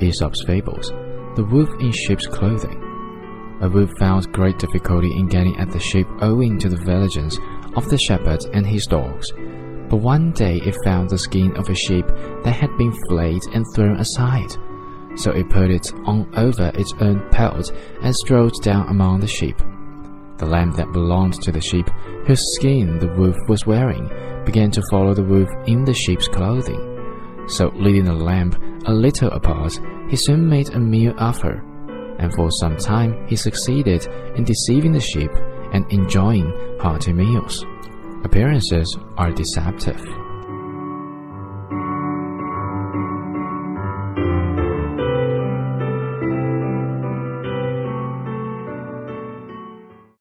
Aesop's Fables, The Wolf in Sheep's Clothing. A wolf found great difficulty in getting at the sheep owing to the vigilance of the shepherd and his dogs. But one day it found the skin of a sheep that had been flayed and thrown aside. So it put it on over its own pelt and strode down among the sheep. The lamb that belonged to the sheep, whose skin the wolf was wearing, began to follow the wolf in the sheep's clothing. So, leading the lamb a little apart, he soon made a meal of her, and for some time he succeeded in deceiving the sheep and enjoying hearty meals. Appearances are deceptive.